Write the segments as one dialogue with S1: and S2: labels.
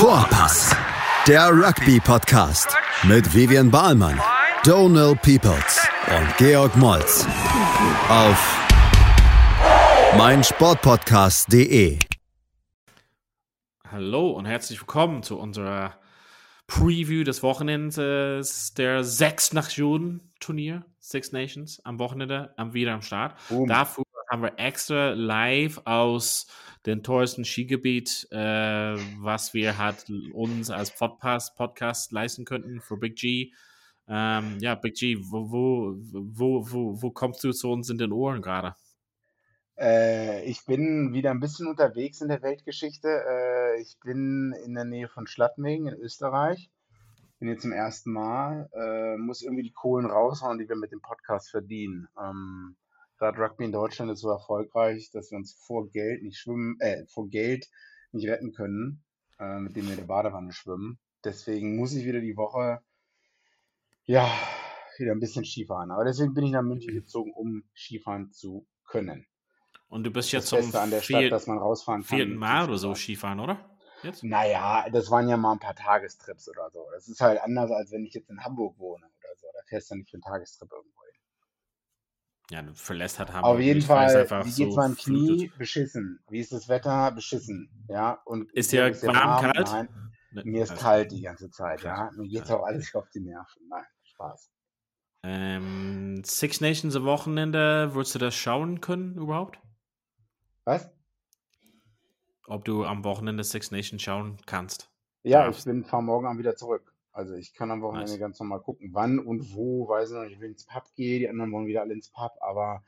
S1: Vorpass, der Rugby-Podcast mit Vivian Bahlmann, Donal Peoples und Georg Moltz auf meinsportpodcast.de.
S2: Hallo und herzlich willkommen zu unserer Preview des Wochenendes der Sechs Nationen Turnier, Six Nations, am Wochenende, am wieder am Start. Boom. Dafür haben wir extra live aus dem teuersten Skigebiet, äh, was wir halt uns als Podcast, Podcast leisten könnten für Big G. Ähm, ja, Big G, wo, wo, wo, wo, wo kommst du zu uns in den Ohren gerade?
S3: Äh, ich bin wieder ein bisschen unterwegs in der Weltgeschichte. Äh, ich bin in der Nähe von Schladming in Österreich. Bin jetzt zum ersten Mal. Äh, muss irgendwie die Kohlen raushauen, die wir mit dem Podcast verdienen. Ähm, Gerade Rugby in Deutschland ist so erfolgreich, dass wir uns vor Geld nicht schwimmen, äh, vor Geld nicht retten können, äh, mit dem wir in der Badewanne schwimmen. Deswegen muss ich wieder die Woche, ja, wieder ein bisschen Skifahren. Aber deswegen bin ich nach München gezogen, um Skifahren zu können.
S2: Und du bist jetzt zum
S3: an der Stadt, dass man rausfahren
S2: kann. vierten Mal oder so Skifahren, oder?
S3: Jetzt? Naja, das waren ja mal ein paar Tagestrips oder so. Das ist halt anders, als wenn ich jetzt in Hamburg wohne oder so. Da fährst du nicht für einen Tagestrip irgendwo
S2: ja, verlässt hat
S3: Hamburg. Auf jeden Fall, wie geht's so meinem Knie? Flutet. Beschissen. Wie ist das Wetter? Beschissen. Ja, und
S2: ist ja warm, kalt?
S3: Nein, ne, mir ist also, kalt die ganze Zeit, ja. Mir geht's auch alles auf die Nerven. Nein, Spaß.
S2: Ähm, Six Nations am Wochenende, würdest du das schauen können überhaupt?
S3: Was?
S2: Ob du am Wochenende Six Nations schauen kannst?
S3: Ja, darfst. ich bin fahr morgen Abend wieder zurück. Also ich kann am Wochenende nice. ganz normal gucken, wann und wo, weiß ich noch nicht, ich will ins Pub gehe, die anderen wollen wieder alle ins Pub, aber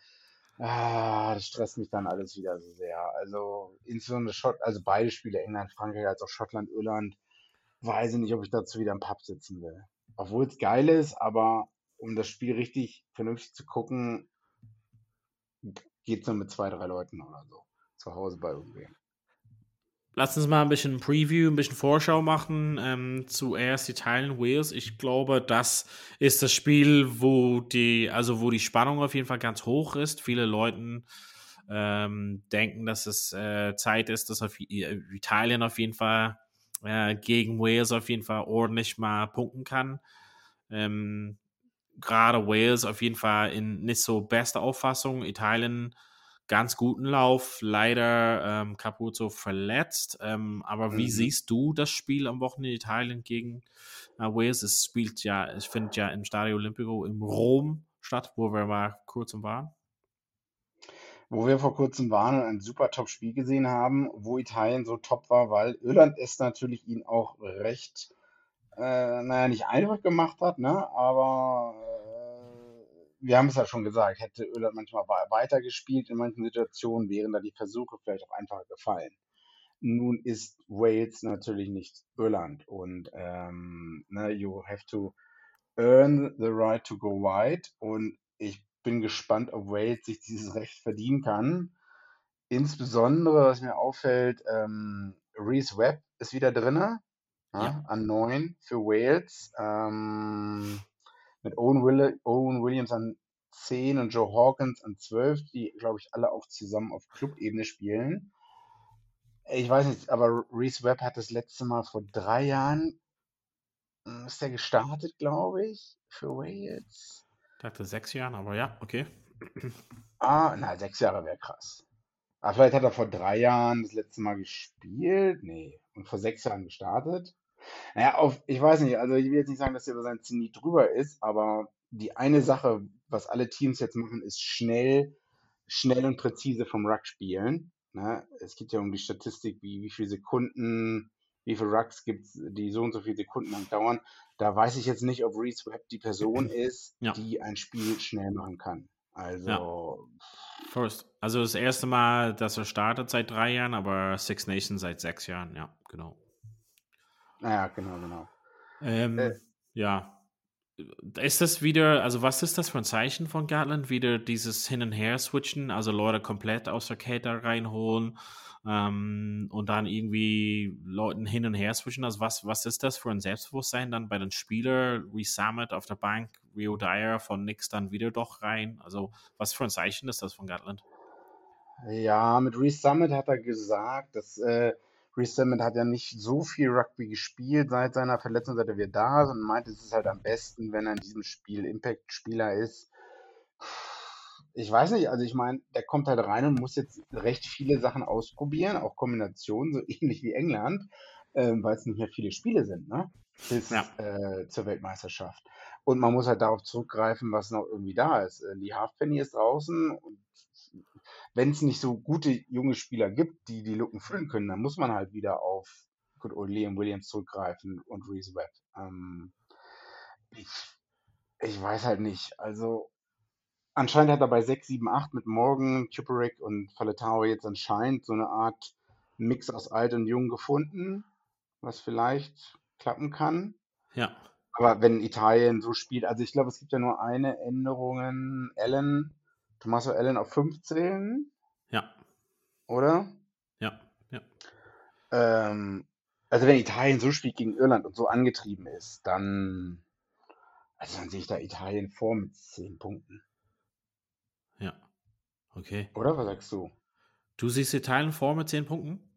S3: ah, das stresst mich dann alles wieder so sehr. Also insbesondere Schott, also beide Spiele, England, Frankreich, als auch Schottland, Irland, weiß ich nicht, ob ich dazu wieder im Pub sitzen will. Obwohl es geil ist, aber um das Spiel richtig vernünftig zu gucken, geht es nur mit zwei, drei Leuten oder so. Zu Hause bei irgendwem.
S2: Lass uns mal ein bisschen Preview, ein bisschen Vorschau machen. Ähm, zuerst Italien, Wales. Ich glaube, das ist das Spiel, wo die, also wo die Spannung auf jeden Fall ganz hoch ist. Viele Leute ähm, denken, dass es äh, Zeit ist, dass auf Italien auf jeden Fall äh, gegen Wales auf jeden Fall ordentlich mal punkten kann. Ähm, Gerade Wales auf jeden Fall in nicht so bester Auffassung. Italien ganz guten Lauf, leider ähm, Capuzzo verletzt. Ähm, aber mhm. wie siehst du das Spiel am Wochenende Italien gegen äh, Wales? Es spielt ja, es findet ja im Stadio Olimpico in Rom statt, wo wir mal kurz waren.
S3: Wo wir vor kurzem waren und ein super Top-Spiel gesehen haben, wo Italien so top war, weil Irland es natürlich ihn auch recht, äh, naja, nicht einfach gemacht hat, ne? aber wir haben es ja schon gesagt, hätte Irland manchmal weitergespielt in manchen Situationen, wären da die Versuche vielleicht auch einfacher gefallen. Nun ist Wales natürlich nicht Irland und ähm, ne, you have to earn the right to go wide und ich bin gespannt, ob Wales sich dieses Recht verdienen kann. Insbesondere, was mir auffällt, ähm, Reese Webb ist wieder drin, ja, ja. an neun für Wales. Ähm, mit Owen, Will Owen Williams an 10 und Joe Hawkins an 12, die, glaube ich, alle auch zusammen auf Clubebene spielen. Ich weiß nicht, aber Reese Webb hat das letzte Mal vor drei Jahren, hm, ist er gestartet, glaube ich, für Wales.
S2: Ich dachte sechs Jahren, aber ja, okay.
S3: Ah, na, sechs Jahre wäre krass. Aber ah, vielleicht hat er vor drei Jahren das letzte Mal gespielt. Nee. Und vor sechs Jahren gestartet. Naja, auf, ich weiß nicht, also ich will jetzt nicht sagen, dass er über sein Zenit drüber ist, aber die eine Sache, was alle Teams jetzt machen, ist schnell, schnell und präzise vom Ruck spielen. Ne? Es geht ja um die Statistik, wie, wie viele Sekunden, wie viele Rucks gibt es, die so und so viele Sekunden lang dauern. Da weiß ich jetzt nicht, ob Reese Webb die Person ist, ja. die ein Spiel schnell machen kann. Also. Ja.
S2: First. Also das erste Mal, dass er startet seit drei Jahren, aber Six Nations seit sechs Jahren, ja, genau.
S3: Naja, genau, genau.
S2: Ähm, äh, ja. Ist das wieder, also was ist das für ein Zeichen von Gatland? Wieder dieses Hin- und Her-Switchen, also Leute komplett aus der Kette reinholen ähm, und dann irgendwie Leuten hin und her switchen. Also was, was ist das für ein Selbstbewusstsein dann bei den Spielern? Resummit auf der Bank, Rio Dyer von nix dann wieder doch rein. Also was für ein Zeichen ist das von Gatland?
S3: Ja, mit Resummit hat er gesagt, dass äh, Reece hat ja nicht so viel Rugby gespielt seit seiner Verletzung, seit er wieder da ist und meint, es ist halt am besten, wenn er in diesem Spiel Impact-Spieler ist. Ich weiß nicht, also ich meine, der kommt halt rein und muss jetzt recht viele Sachen ausprobieren, auch Kombinationen, so ähnlich wie England, ähm, weil es nicht mehr viele Spiele sind, ne? Bis
S2: Ja.
S3: äh, zur Weltmeisterschaft. Und man muss halt darauf zurückgreifen, was noch irgendwie da ist. Äh, Lee Halfpenny ist draußen und wenn es nicht so gute junge Spieler gibt, die die Lücken füllen können, dann muss man halt wieder auf Good Old Liam Williams zurückgreifen und Reese Webb. Ähm, ich, ich weiß halt nicht. Also anscheinend hat er bei 6, 7, 8 mit Morgan, Kuperick und Faletao jetzt anscheinend so eine Art Mix aus alt und jung gefunden, was vielleicht klappen kann.
S2: Ja.
S3: Aber wenn Italien so spielt, also ich glaube, es gibt ja nur eine Änderung. Allen, Tommaso Allen auf 15,
S2: Ja.
S3: oder?
S2: Ja. Ja.
S3: Ähm, also wenn Italien so spielt gegen Irland und so angetrieben ist, dann, also dann sehe ich da Italien vor mit 10 Punkten.
S2: Ja. Okay.
S3: Oder was sagst du?
S2: Du siehst Italien vor mit 10 Punkten?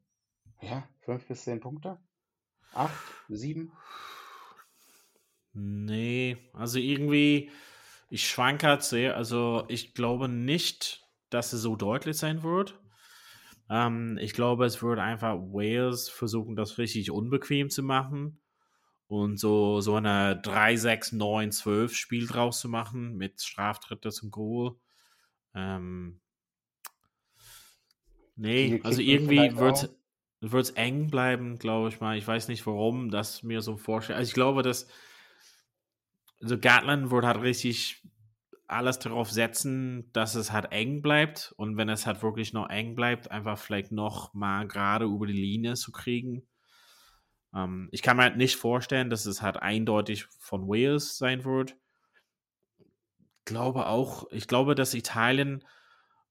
S3: Ja, 5 bis 10 Punkte? 8, 7?
S2: Nee, also irgendwie, ich schwanke halt sehr. Also ich glaube nicht, dass es so deutlich sein wird. Ähm, ich glaube, es wird einfach Wales versuchen, das richtig unbequem zu machen und so, so eine 3, 6, 9, 12 Spiel draus zu machen mit Straftritte zum Goal. Ähm, nee, also irgendwie wird es eng bleiben, glaube ich mal. Ich weiß nicht, warum das mir so vorstellt. Also ich glaube, dass also Gatland wird halt richtig alles darauf setzen, dass es halt eng bleibt und wenn es halt wirklich noch eng bleibt, einfach vielleicht noch mal gerade über die Linie zu kriegen. Ähm, ich kann mir halt nicht vorstellen, dass es halt eindeutig von Wales sein wird. Glaube auch, ich glaube, dass Italien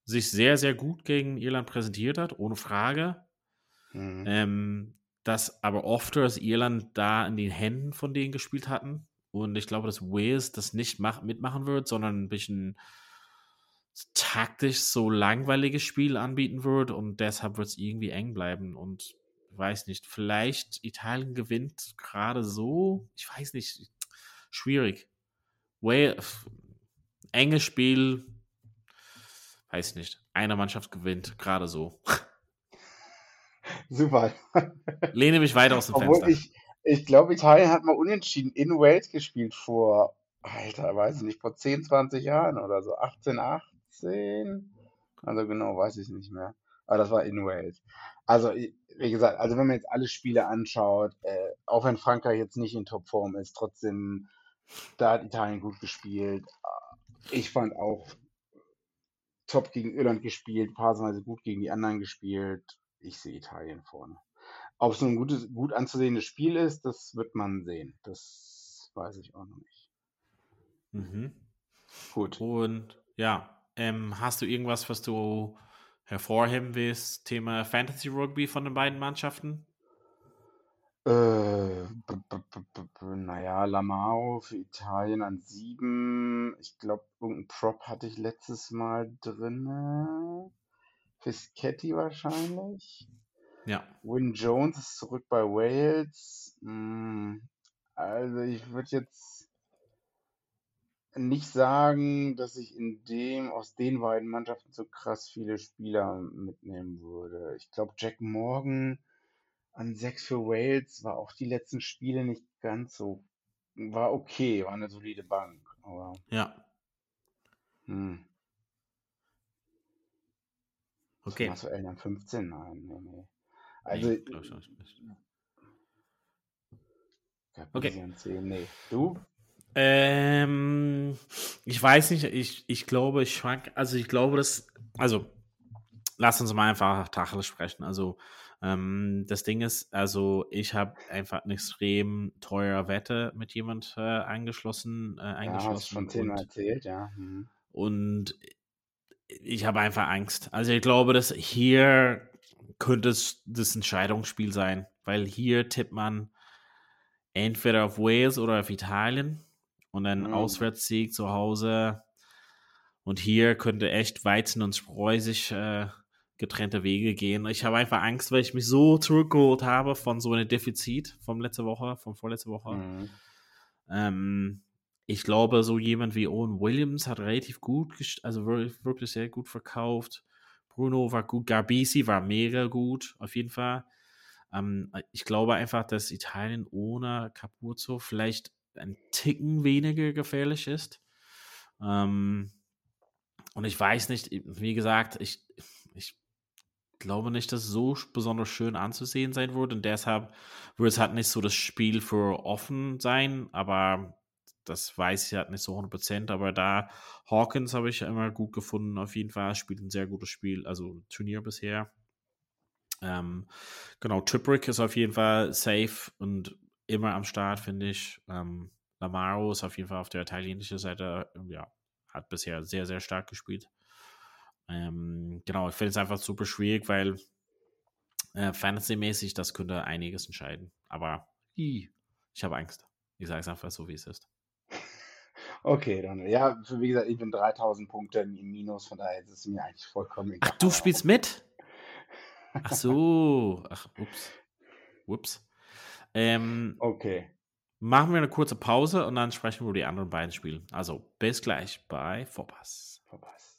S2: sich sehr, sehr gut gegen Irland präsentiert hat, ohne Frage.
S3: Mhm.
S2: Ähm, dass aber oft dass Irland da in den Händen von denen gespielt hatten. Und ich glaube, dass Wales das nicht mach, mitmachen wird, sondern ein bisschen taktisch so langweiliges Spiel anbieten wird. Und deshalb wird es irgendwie eng bleiben. Und ich weiß nicht, vielleicht Italien gewinnt gerade so. Ich weiß nicht. Schwierig. Wales, enges Spiel. Weiß nicht. Eine Mannschaft gewinnt gerade so.
S3: Super.
S2: Lehne mich weiter aus dem
S3: Obwohl
S2: Fenster.
S3: ich, ich glaube, Italien hat mal unentschieden in Wales gespielt vor, Alter, weiß ich nicht, vor 10, 20 Jahren oder so. 18, 18? Also genau, weiß ich nicht mehr. Aber das war in Wales. Also, wie gesagt, also wenn man jetzt alle Spiele anschaut, äh, auch wenn Frankreich jetzt nicht in Topform ist, trotzdem, da hat Italien gut gespielt. Ich fand auch top gegen Irland gespielt, phasenweise gut gegen die anderen gespielt. Ich sehe Italien vorne. Ob es ein gutes, gut anzusehendes Spiel ist, das wird man sehen. Das weiß ich auch noch nicht.
S2: Mhm.
S3: Gut.
S2: Und ja, ähm, hast du irgendwas, was du hervorheben willst? Thema Fantasy Rugby von den beiden Mannschaften?
S3: Äh, b b b b b naja, Lamao für Italien an 7. Ich glaube, irgendein Prop hatte ich letztes Mal drinne. Fischetti wahrscheinlich.
S2: Ja.
S3: Win Jones ist zurück bei Wales. Hm, Also ich würde jetzt nicht sagen, dass ich in dem, aus den beiden Mannschaften so krass viele Spieler mitnehmen würde. Ich glaube, Jack Morgan an 6 für Wales war auch die letzten Spiele nicht ganz so, war okay, war eine solide Bank. Aber
S2: Ja.
S3: hm,
S2: Okay.
S3: Ellen an 15? Nein, nee, nee. Also,
S2: ich auch nicht. Okay.
S3: An 10, nee. Du?
S2: Ähm, ich weiß nicht, ich, ich glaube, ich schwank, also ich glaube, dass, also, lass uns mal einfach Tacheles sprechen. Also, ähm, das Ding ist, also, ich habe einfach eine extrem teure Wette mit jemand äh, eingeschlossen, äh,
S3: Ja, hast
S2: eingeschlossen
S3: schon
S2: und,
S3: erzählt, ja. Mhm.
S2: und ich habe einfach Angst. Also, ich glaube, dass hier könnte es das Entscheidungsspiel sein, weil hier tippt man entweder auf Wales oder auf Italien und ein
S3: Mhm.
S2: Auswärtssieg zu Hause. Und hier könnte echt Weizen und Spreu sich äh, getrennte Wege gehen. Ich habe einfach Angst, weil ich mich so zurückgeholt habe von so einem Defizit von letzter Woche, von vorletzter Woche. Mhm. Ähm, ich glaube, so jemand wie Owen Williams hat relativ gut, also wirklich sehr gut verkauft. Bruno war gut, Garbisi war mega gut, auf jeden Fall. Ähm, ich glaube einfach, dass Italien ohne Capuzzo vielleicht ein Ticken weniger gefährlich ist. Ähm, und ich weiß nicht, wie gesagt, ich, ich glaube nicht, dass es so besonders schön anzusehen sein wird. Und deshalb wird es halt nicht so das Spiel für offen sein. Aber das weiß ich halt nicht so 100%. Aber da Hawkins habe ich immer gut gefunden. Auf jeden Fall spielt ein sehr gutes Spiel, also Turnier bisher. Ähm, genau, Triprick ist auf jeden Fall safe und immer am Start, finde ich. Ähm, Lamaro ist auf jeden Fall auf der italienischen Seite, ja, hat bisher sehr, sehr stark gespielt. Ähm, genau, ich finde es einfach super schwierig, weil äh, Fantasy-mäßig, das könnte einiges entscheiden. Aber ich habe Angst. Ich sage es einfach so, wie es ist.
S3: Okay, dann, ja, wie gesagt, ich bin 3000 Punkte im Minus, von daher ist es mir eigentlich vollkommen
S2: egal. Ach, du spielst mit? Ach so. Ach, ups. Ups. Ähm,
S3: okay.
S2: Machen wir eine kurze Pause und dann sprechen wir über die anderen beiden Spiele. Also bis gleich bei Vorpass. Vorpass.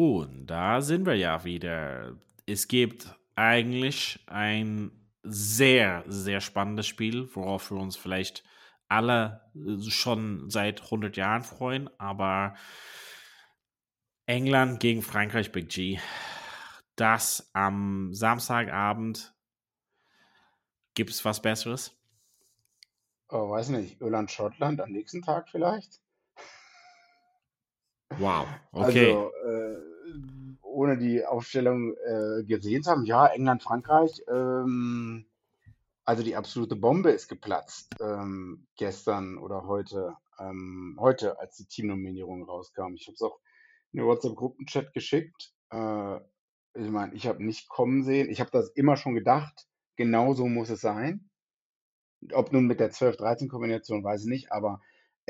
S2: Und da sind wir ja wieder. Es gibt eigentlich ein sehr, sehr spannendes Spiel, worauf wir uns vielleicht alle schon seit 100 Jahren freuen, aber England gegen Frankreich Big G dass am Samstagabend gibt es was Besseres?
S3: Oh, weiß nicht, Irland, Schottland am nächsten Tag vielleicht?
S2: Wow, okay.
S3: Also, äh, ohne die Aufstellung äh, gesehen zu haben, ja, England, Frankreich, ähm, also die absolute Bombe ist geplatzt ähm, gestern oder heute, ähm, heute, als die Teamnominierung rauskam. Ich habe es auch in den WhatsApp-Gruppenchat geschickt. Äh, ich meine, ich habe nicht kommen sehen. Ich habe das immer schon gedacht. Genau so muss es sein. Ob nun mit der 12-13-Kombination, weiß ich nicht, aber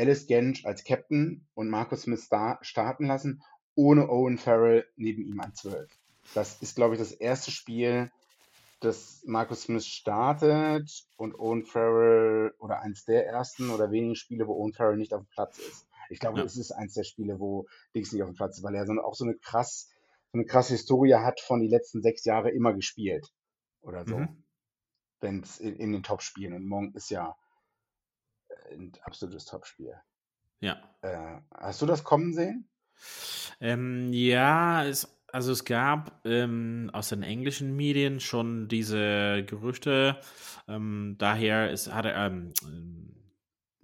S3: Alice Gensch als Captain und Marcus Smith starten lassen, ohne Owen Farrell neben ihm an 12. Das ist, glaube ich, das erste Spiel, das Marcus Smith startet und Owen Farrell oder eins der ersten oder wenigen Spiele, wo Owen Farrell nicht auf dem Platz ist. Ich glaube, ja. es ist eins der Spiele, wo Dings nicht auf dem Platz ist, weil er so, auch so eine krass so eine krasse Historie hat von die letzten sechs Jahre immer gespielt oder so. Mhm. Wenn es in, in, den Top-Spielen. Und Monk ist ja ein absolutes Top-Spiel.
S2: Ja.
S3: Äh, hast du das kommen sehen?
S2: Ähm, ja, es, also es gab ähm, aus den englischen Medien schon diese Gerüchte. Ähm, daher ist, hat er, ähm,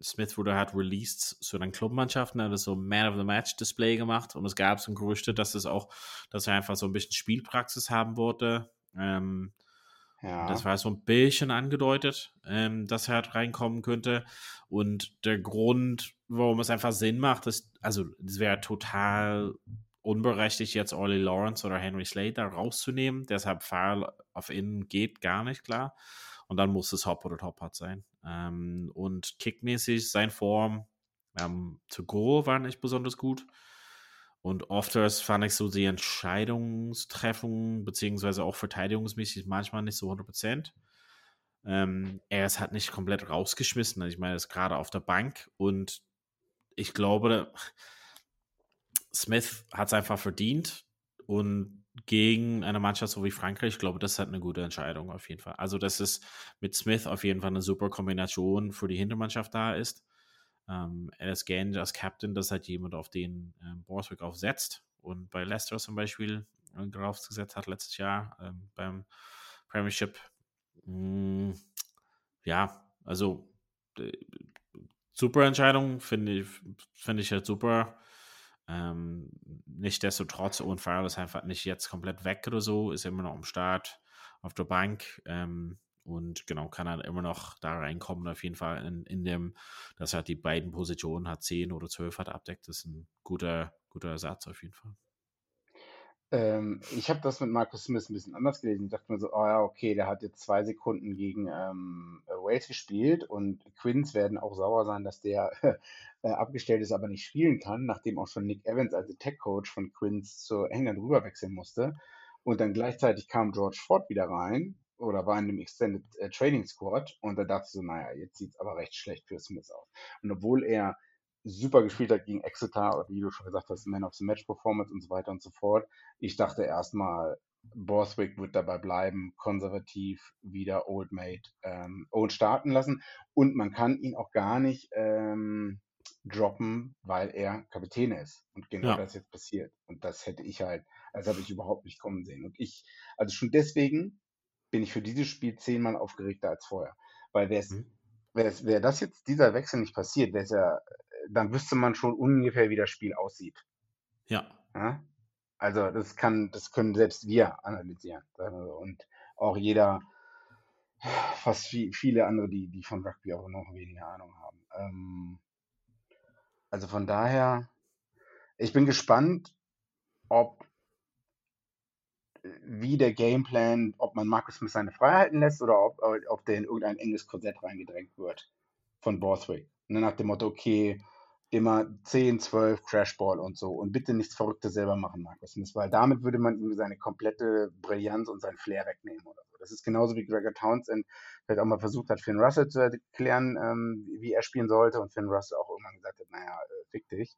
S2: Smith wurde halt released zu den Clubmannschaften, hat so Man of the Match Display gemacht und es gab so Gerüchte, dass es auch, dass er einfach so ein bisschen Spielpraxis haben wollte. Ähm, ja. Das war so ein bisschen angedeutet, ähm, dass er halt reinkommen könnte. Und der Grund, warum es einfach Sinn macht, ist, also es wäre total unberechtigt, jetzt Ollie Lawrence oder Henry Slater rauszunehmen. Deshalb Fall auf innen geht gar nicht klar. Und dann muss es Hop oder Top sein. Ähm, und kickmäßig sein Form ähm, to go war nicht besonders gut. Und ofters fand ich so die Entscheidungstreffung, beziehungsweise auch verteidigungsmäßig manchmal nicht so 100% Ähm, er ist halt nicht komplett rausgeschmissen. Also ich meine, er ist gerade auf der Bank und ich glaube, Smith hat es einfach verdient und gegen eine Mannschaft so wie Frankreich, ich glaube, das halt eine gute Entscheidung auf jeden Fall. Also, dass es mit Smith auf jeden Fall eine super Kombination für die Hintermannschaft da ist. Ähm, Alice Gange als Captain, das ist halt jemand, auf den ähm, Borswick aufsetzt und bei Leicester zum Beispiel äh, drauf gesetzt hat letztes Jahr ähm, beim Premiership. Mm, ja, also äh, super Entscheidung, finde ich, finde ich halt super. Ähm, Nichtsdestotrotz, Owen Farrell ist einfach nicht jetzt komplett weg oder so, ist immer noch am Start auf der Bank. Ähm, und genau, kann er immer noch da reinkommen, auf jeden Fall in, in dem, dass er die beiden Positionen hat, 10 oder 12 hat abdeckt. Ist ein guter, guter Ersatz auf jeden Fall.
S3: Ähm, ich habe das mit Marcus Smith ein bisschen anders gelesen. Ich dachte mir so, oh ja, okay, der hat jetzt zwei Sekunden gegen ähm, Wales gespielt und Quins werden auch sauer sein, dass der äh, abgestellt ist, aber nicht spielen kann, nachdem auch schon Nick Evans als Tech-Coach von Quins zu England rüberwechseln musste. Und dann gleichzeitig kam George Ford wieder rein oder war in dem Extended äh, Training Squad und da dachte ich so, naja, jetzt sieht es aber recht schlecht für Smith aus. Und obwohl er super gespielt hat gegen Exeter, wie du schon gesagt hast, Man of the Match Performance und so weiter und so fort. Ich dachte erstmal, Borthwick wird dabei bleiben, konservativ wieder Old Mate ähm, Old starten lassen und man kann ihn auch gar nicht ähm, droppen, weil er Kapitän ist und genau ja. das jetzt passiert und das hätte ich halt, also habe ich überhaupt nicht kommen sehen und ich, also schon deswegen bin ich für dieses Spiel zehnmal aufgeregter als vorher, weil wäre mhm. Wäre das jetzt dieser Wechsel nicht passiert, wäre es ja dann wüsste man schon ungefähr, wie das Spiel aussieht.
S2: Ja.
S3: ja? Also das kann, das können selbst wir analysieren. Und auch jeder, fast viele andere, die, die von Rugby auch noch weniger Ahnung haben. Ähm, also von daher, ich bin gespannt, ob wie der Gameplan, ob man Marcus Smith seine Freiheiten lässt oder ob, ob der in irgendein enges Korsett reingedrängt wird von Borthwick. Ne, nach dem Motto, okay, immer 10, 12 Crashball und so und bitte nichts Verrücktes selber machen, Markus Smith, weil damit würde man ihm seine komplette Brillanz und sein Flair wegnehmen oder so. Das ist genauso wie Gregor Townsend vielleicht auch mal versucht hat, Finn Russell zu erklären, ähm, wie er spielen sollte und Finn Russell auch irgendwann gesagt hat, naja, äh, fick dich,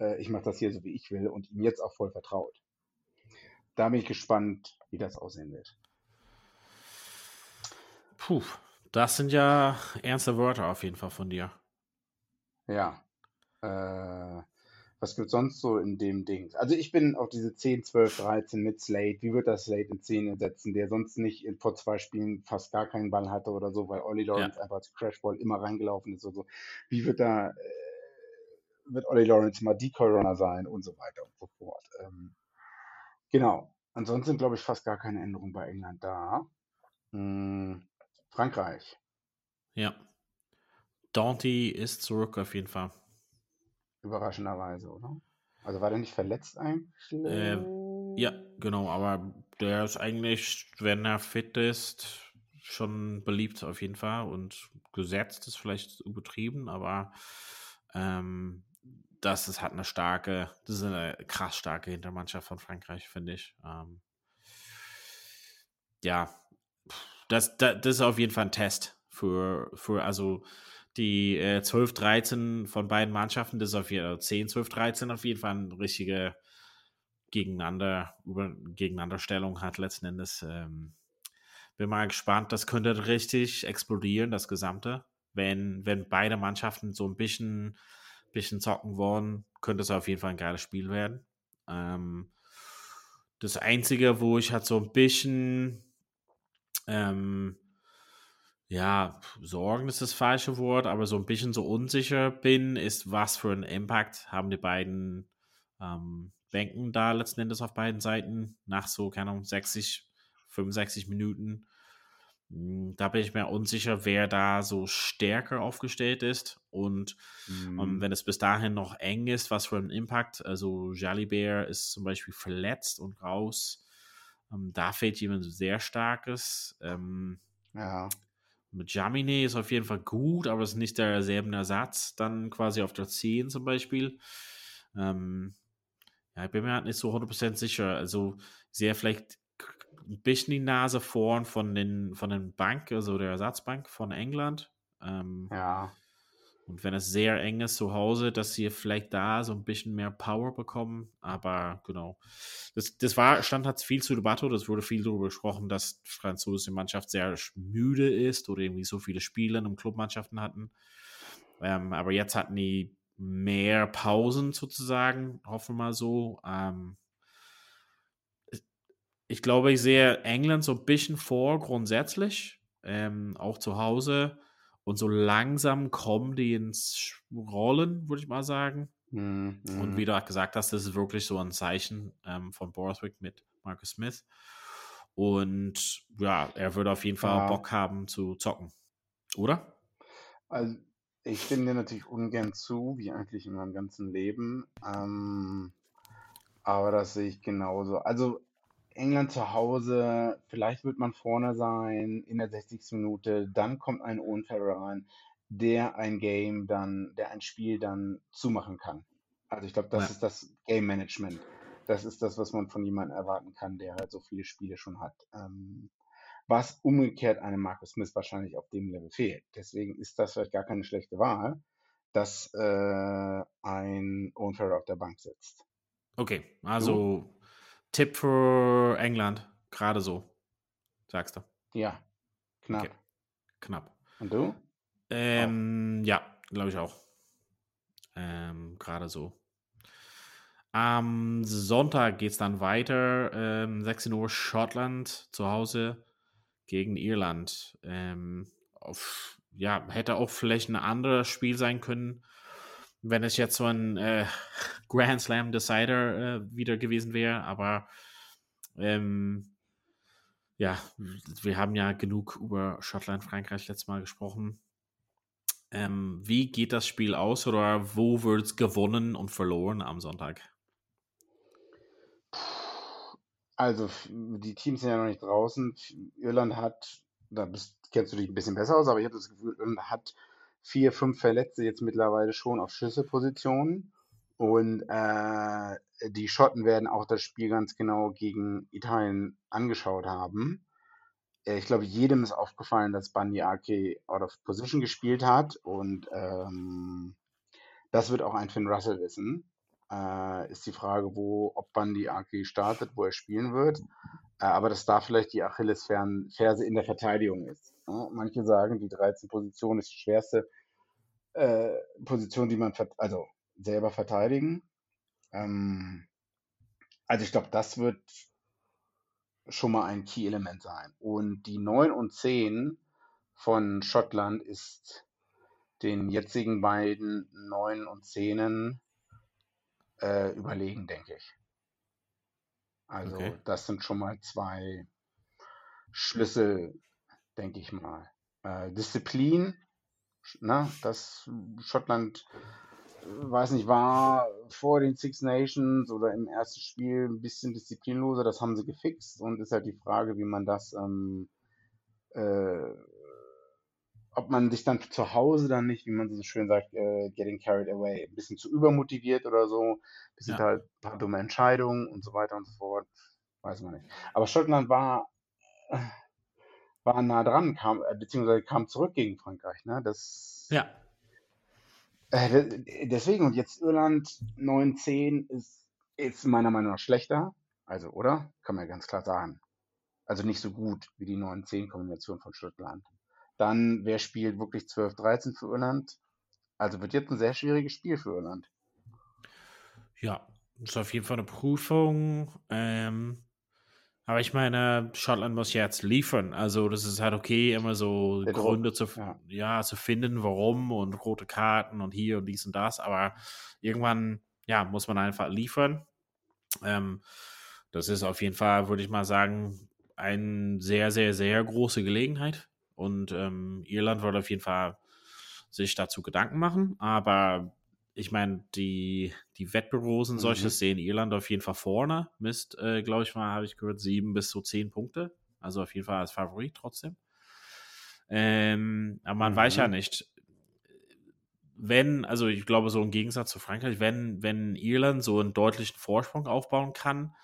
S3: äh, ich mache das hier so, wie ich will und ihm jetzt auch voll vertraut. Da bin ich gespannt, wie das aussehen wird.
S2: Puh, das sind ja ernste Wörter auf jeden Fall von dir.
S3: Ja, äh, was gibt sonst so in dem Ding? Also ich bin auf diese 10, 12, 13 mit Slate. Wie wird das Slate in 10 setzen, der sonst nicht in, vor zwei Spielen fast gar keinen Ball hatte oder so, weil Olli Lawrence ja. einfach als Crashball immer reingelaufen ist und so. Wie wird da, äh, wird Olli Lawrence mal Decoy-Runner sein und so weiter und so fort. Ähm, genau. Ansonsten glaube ich fast gar keine Änderung bei England da. Hm, Frankreich.
S2: Ja. Dante ist zurück auf jeden Fall.
S3: Überraschenderweise, oder? Also war der nicht verletzt eigentlich?
S2: Äh, ja, genau, aber der ist eigentlich, wenn er fit ist, schon beliebt auf jeden Fall und gesetzt ist vielleicht übertrieben, aber ähm, das ist halt eine starke, das ist eine krass starke Hintermannschaft von Frankreich, finde ich. Ähm, ja, das, das, das ist auf jeden Fall ein Test für, für also die äh, 12, 13 von beiden Mannschaften, das ist auf jeden Fall 10, 12, 13 auf jeden Fall eine richtige Gegeneinander, über, Gegeneinanderstellung hat letzten Endes. Ähm, bin mal gespannt, das könnte richtig explodieren, das Gesamte. Wenn, wenn beide Mannschaften so ein bisschen, bisschen zocken wollen, könnte es auf jeden Fall ein geiles Spiel werden. Ähm, das Einzige, wo ich halt so ein bisschen ähm, ja, Sorgen ist das falsche Wort, aber so ein bisschen so unsicher bin, ist, was für einen Impact haben die beiden ähm, Bänken da letzten Endes auf beiden Seiten nach so, keine Ahnung, 60, 65 Minuten. Hm, da bin ich mir unsicher, wer da so stärker aufgestellt ist. Und mhm. um, ähm, wenn es bis dahin noch eng ist, was für einen Impact. Also Jalibert ist zum Beispiel verletzt und raus. Um, ähm, da fehlt jemand sehr starkes. Ähm,
S3: ja.
S2: Mit Jamine ist auf jeden Fall gut, aber es ist nicht derselben Ersatz, dann quasi auf der 10 zum Beispiel. Ähm, ja, ich bin mir halt nicht so 100% sicher. Also, sehe vielleicht ein bisschen die Nase vorn von den, von den Bank, also der Ersatzbank von England. Ähm,
S3: ja.
S2: Und wenn es sehr eng ist zu Hause, dass sie vielleicht da so ein bisschen mehr Power bekommen. Aber genau. Das, das war, stand hat viel zu Debatte, das wurde viel darüber gesprochen, dass die französische Mannschaft sehr müde ist oder irgendwie so viele Spiele in Clubmannschaften hatten. Ähm, aber jetzt hatten die mehr Pausen sozusagen, hoffen wir mal so. Ähm, ich glaube, ich sehe England so ein bisschen vor grundsätzlich, ähm, auch zu Hause und so langsam kommen die ins Rollen, würde ich mal sagen.
S3: Mhm.
S2: Und wie du auch gesagt hast, das ist wirklich so ein Zeichen ähm, von Borthwick mit Marcus Smith. Und ja, er würde auf jeden Fall
S3: Ja.
S2: Bock haben zu zocken. Oder?
S3: Also, ich stimme dir natürlich ungern zu, wie eigentlich in meinem ganzen Leben. Ähm, aber das sehe ich genauso. Also, England zu Hause, vielleicht wird man vorne sein in der 60. Minute, dann kommt ein Owen Farrell rein, der ein Game dann, der ein Spiel dann zumachen kann. Also ich glaube, das
S2: Ja.
S3: ist das Game Management. Das ist das, was man von jemandem erwarten kann, der halt so viele Spiele schon hat. Ähm, was umgekehrt einem Marcus Smith wahrscheinlich auf dem Level fehlt. Deswegen ist das vielleicht gar keine schlechte Wahl, dass äh, ein Owen Farrell auf der Bank sitzt.
S2: Okay, also Tipp für England, gerade so, sagst du.
S3: Ja, knapp.
S2: Okay. Knapp.
S3: Und du?
S2: Ähm, ja, glaube ich auch. Ähm, gerade so. Am Sonntag geht es dann weiter. Ähm, 16 Uhr Schottland zu Hause gegen Irland. Ähm, auf, ja, hätte auch vielleicht ein anderes Spiel sein können, wenn es jetzt so ein äh, Grand Slam Decider äh, wieder gewesen wäre. Aber ähm, ja, wir haben ja genug über Schottland, Frankreich letztes Mal gesprochen. Ähm, wie geht das Spiel aus oder wo wird es gewonnen und verloren am Sonntag?
S3: Also, die Teams sind ja noch nicht draußen. Irland hat, da bist, kennst du dich ein bisschen besser aus, aber ich habe das Gefühl, Irland hat vier, fünf Verletzte jetzt mittlerweile schon auf Schlüsselpositionen. Und äh, die Schotten werden auch das Spiel ganz genau gegen Italien angeschaut haben. Äh, Ich glaube, jedem ist aufgefallen, dass Bandi Ake out of position gespielt hat. Und ähm, das wird auch ein Finn Russell wissen. Äh, ist die Frage, wo, ob Bandi Ake startet, wo er spielen wird. Äh, aber dass da vielleicht die Achillesferse in der Verteidigung ist. Ja, manche sagen, die 13 Position ist die schwerste äh, Position, die man also selber verteidigen. Ähm, also ich glaube, das wird schon mal ein Key-Element sein. Und die 9 und 10 von Schottland ist den jetzigen beiden 9 und 10 äh, überlegen, denke ich. Also
S2: Okay.
S3: das sind schon mal zwei Schlüssel, denke ich mal. Äh, Disziplin, ne, das Schottland, äh, weiß nicht, war vor den Six Nations oder im ersten Spiel ein bisschen disziplinloser, das haben sie gefixt und ist halt die Frage, wie man das, ähm, äh, ob man sich dann zu Hause dann nicht, wie man so schön sagt, äh, getting carried away, ein bisschen zu übermotiviert oder so, ein bisschen
S2: Ja.
S3: halt ein paar dumme Entscheidungen und so weiter und so fort, weiß man nicht. Aber Schottland war, war nah dran, kam, äh, beziehungsweise kam zurück gegen Frankreich, ne? Das,
S2: Ja,
S3: äh, de- deswegen, und jetzt Irland 9-10 ist, ist meiner Meinung nach schlechter. Also, oder? Kann man ja ganz klar sagen. Also nicht so gut wie die 9-10-Kombination von Schottland. Dann, wer spielt wirklich 12-13 für Irland? Also wird jetzt ein sehr schwieriges Spiel für Irland.
S2: ja, ist auf jeden Fall eine Prüfung. Ähm, aber ich meine, Schottland muss jetzt liefern. Also, das ist halt okay, immer so
S3: Der Druck,
S2: Gründe zu,
S3: ja.
S2: ja, zu finden, warum und rote Karten und hier und dies und das. Aber irgendwann, ja, muss man einfach liefern. Ähm, das ist auf jeden Fall, würde ich mal sagen, eine sehr, sehr, sehr große Gelegenheit. Und ähm, Irland wird auf jeden Fall sich dazu Gedanken machen. Aber ich meine, die, die Wettbüros und
S3: Mhm.
S2: solches sehen Irland auf jeden Fall vorne. Mist, äh, glaube ich mal, habe ich gehört, sieben bis so zehn Punkte. Also auf jeden Fall als Favorit trotzdem. Ähm, aber man weiß ja
S3: Mhm.
S2: nicht, wenn, also ich glaube, so im Gegensatz zu Frankreich, wenn, wenn Irland so einen deutlichen Vorsprung aufbauen kann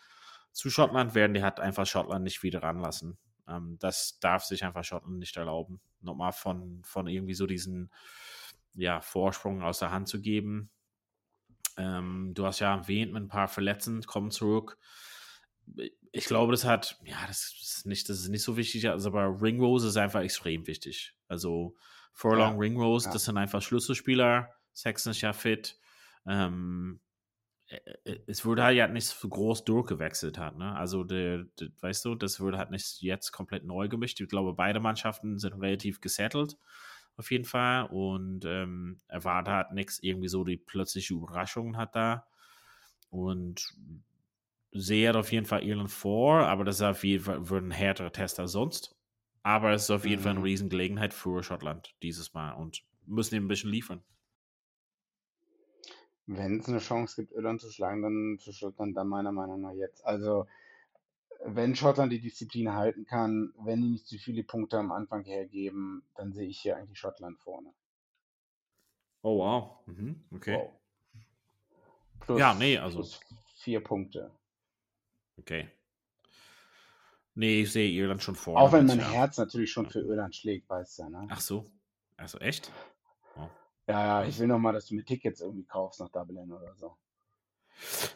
S2: zu Schottland, werden die halt einfach Schottland nicht wieder ranlassen. Ähm, das darf sich einfach Schottland nicht erlauben, nochmal von, von irgendwie so diesen ja, Vorsprung aus der Hand zu geben. Ähm, du hast ja erwähnt, mit ein paar Verletzten kommen zurück. Ich glaube, das hat, ja, das ist nicht, das ist nicht so wichtig, also aber Ringrose ist einfach extrem wichtig. Also Furlong,
S3: Ja,
S2: Ringrose,
S3: ja.
S2: das sind einfach Schlüsselspieler. Sexton ist ja fit. Ähm, äh, äh, es wurde halt ja nicht so groß durchgewechselt hat, ne? Also der, der, weißt du, das wurde halt nicht jetzt komplett neu gemischt. Ich glaube, beide Mannschaften sind relativ gesettelt auf jeden Fall. Und ähm, erwartet hat nichts irgendwie so die plötzliche Überraschungen hat da. Und sehe auf jeden Fall Irland vor, aber das ist auf jeden Fall wird ein härterer Test als sonst. Aber es ist auf jeden mhm. Fall eine mhm. Riesengelegenheit für Schottland dieses Mal und müssen eben ein bisschen liefern.
S3: Wenn es eine Chance gibt, Irland zu schlagen, dann für Schottland dann meiner Meinung nach jetzt. Also wenn Schottland die Disziplin halten kann, wenn die nicht zu viele Punkte am Anfang hergeben, dann sehe ich hier eigentlich Schottland vorne.
S2: Oh wow. Mhm. Okay. Wow.
S3: Plus, ja, nee, also. vier Punkte.
S2: Okay. Nee, ich sehe Irland schon vor.
S3: Auch wenn mein ja. Herz natürlich schon für Irland schlägt, weißt du, ne?
S2: Ach so. Also echt?
S3: Oh. Ja, ja, ich will noch mal, dass du mir Tickets irgendwie kaufst nach Dublin oder so.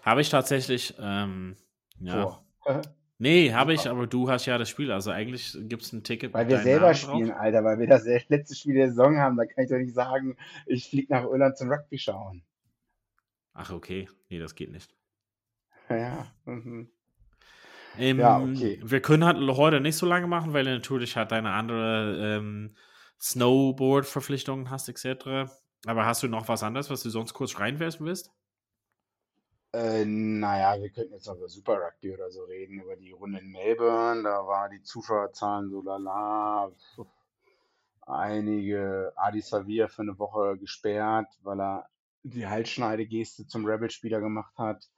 S2: Habe ich tatsächlich, ähm, ja. nee, habe ich, aber du hast ja das Spiel, also eigentlich gibt es ein Ticket.
S3: Weil wir selber Namen spielen, drauf. Alter, weil wir das letzte Spiel der Saison haben, da kann ich doch nicht sagen, ich fliege nach Irland zum Rugby schauen.
S2: Ach, okay. Nee, das geht nicht.
S3: Ja, mhm.
S2: Ähm, ja, okay. Wir können halt heute nicht so lange machen, weil du natürlich halt deine andere ähm, Snowboard-Verpflichtungen hast, etc. Aber hast du noch was anderes, was du sonst kurz reinwerfen willst?
S3: Äh, naja, wir könnten jetzt noch über Super Rugby oder so reden, über die Runde in Melbourne. Da war die Zuschauerzahlen so lala. Einige Adi Savia für eine Woche gesperrt, weil er die Halsschneidegeste zum Rebel-Spieler gemacht hat.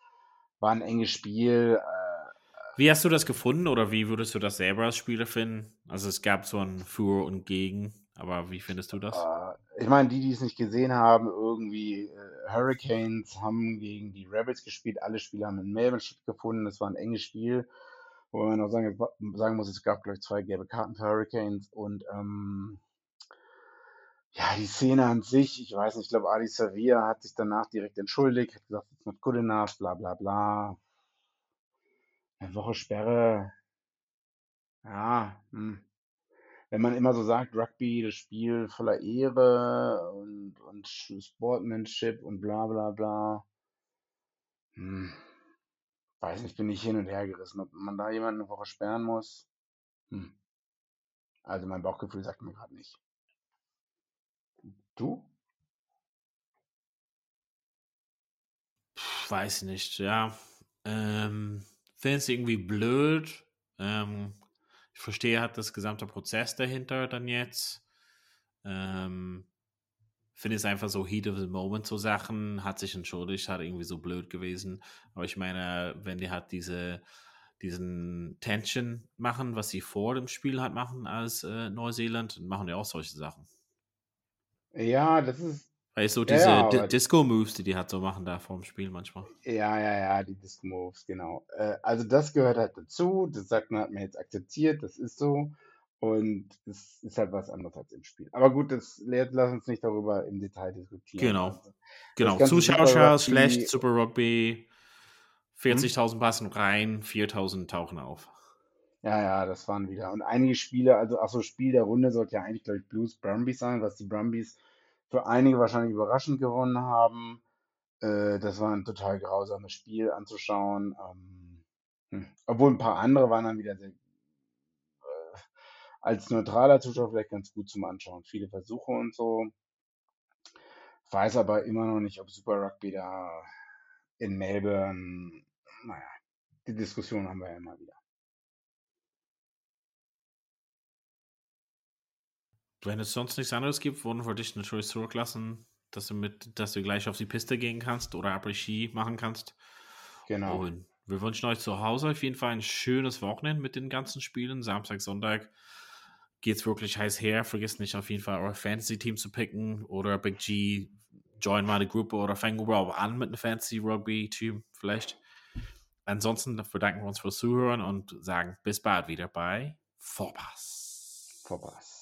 S3: War ein enges Spiel. Äh,
S2: wie hast du das gefunden oder wie würdest du das selber als Spieler finden? Also es gab so ein Für und Gegen, aber wie findest du das?
S3: Äh, ich meine, die, die es nicht gesehen haben, irgendwie äh, Hurricanes haben gegen die Rebels gespielt, alle Spiele haben in Melbourne stattgefunden, das war ein enges Spiel, wo man auch sagen, sagen muss, es gab gleich zwei gelbe Karten für Hurricanes und ähm, ja, die Szene an sich, ich weiß nicht, ich glaube, Ali Savia hat sich danach direkt entschuldigt, hat gesagt, it's not good enough, bla bla bla. Eine Woche Sperre, ja, hm. Wenn man immer so sagt, Rugby, das Spiel voller Ehre und, und Sportsmanship und bla bla bla. Hm. Weiß nicht, bin ich hin und her gerissen, ob man da jemanden eine Woche sperren muss. Hm. Also mein Bauchgefühl sagt mir gerade nicht. Du?
S2: Weiß nicht, ja. Ähm, finde es irgendwie blöd. Ähm, ich verstehe halt das gesamte Prozess dahinter dann jetzt. Ähm, finde es einfach so Heat of the Moment so Sachen, hat sich entschuldigt, hat irgendwie so blöd gewesen. Aber ich meine, wenn die halt diese diesen Tension machen, was sie vor dem Spiel halt machen als äh, Neuseeland, machen die auch solche Sachen.
S3: Ja, das ist
S2: weil so diese ja, ja, Disco-Moves, die die halt so machen da vorm Spiel manchmal.
S3: Ja, ja, ja, die Disco-Moves, genau. Äh, also das gehört halt dazu. Das sagt man, hat man jetzt akzeptiert, das ist so. Und das ist halt was anderes als im Spiel. Aber gut, das lass uns nicht darüber im Detail diskutieren.
S2: Genau. Also, genau. Zuschauer schlecht, Super Rugby, 40.000 hm? passen rein, 4.000 tauchen auf.
S3: Ja, ja, das waren wieder. Und einige Spiele, also, achso, Spiel der Runde sollte ja eigentlich, glaube ich, Blues Brumbies sein, was die Brumbies für einige wahrscheinlich überraschend gewonnen haben. Äh, das war ein total grausames Spiel anzuschauen. Ähm, hm. Obwohl ein paar andere waren dann wieder sehr, äh, als neutraler Zuschauer vielleicht ganz gut zum Anschauen. Viele Versuche und so. Weiß aber immer noch nicht, ob Super Rugby da in Melbourne, naja, die Diskussion haben wir ja immer wieder.
S2: Wenn es sonst nichts anderes gibt, wurden wir dich natürlich zurücklassen, dass du mit, dass du gleich auf die Piste gehen kannst oder Après-Ski machen kannst.
S3: Genau. Und
S2: wir wünschen euch zu Hause auf jeden Fall ein schönes Wochenende mit den ganzen Spielen. Samstag, Sonntag geht es wirklich heiß her. Vergesst nicht auf jeden Fall euer Fantasy-Team zu picken oder Big G, join mal eine Gruppe oder fang überhaupt an mit einem Fantasy-Rugby-Team vielleicht. Ansonsten bedanken wir uns fürs Zuhören und sagen bis bald wieder bei Vorpass.
S3: Vorpass.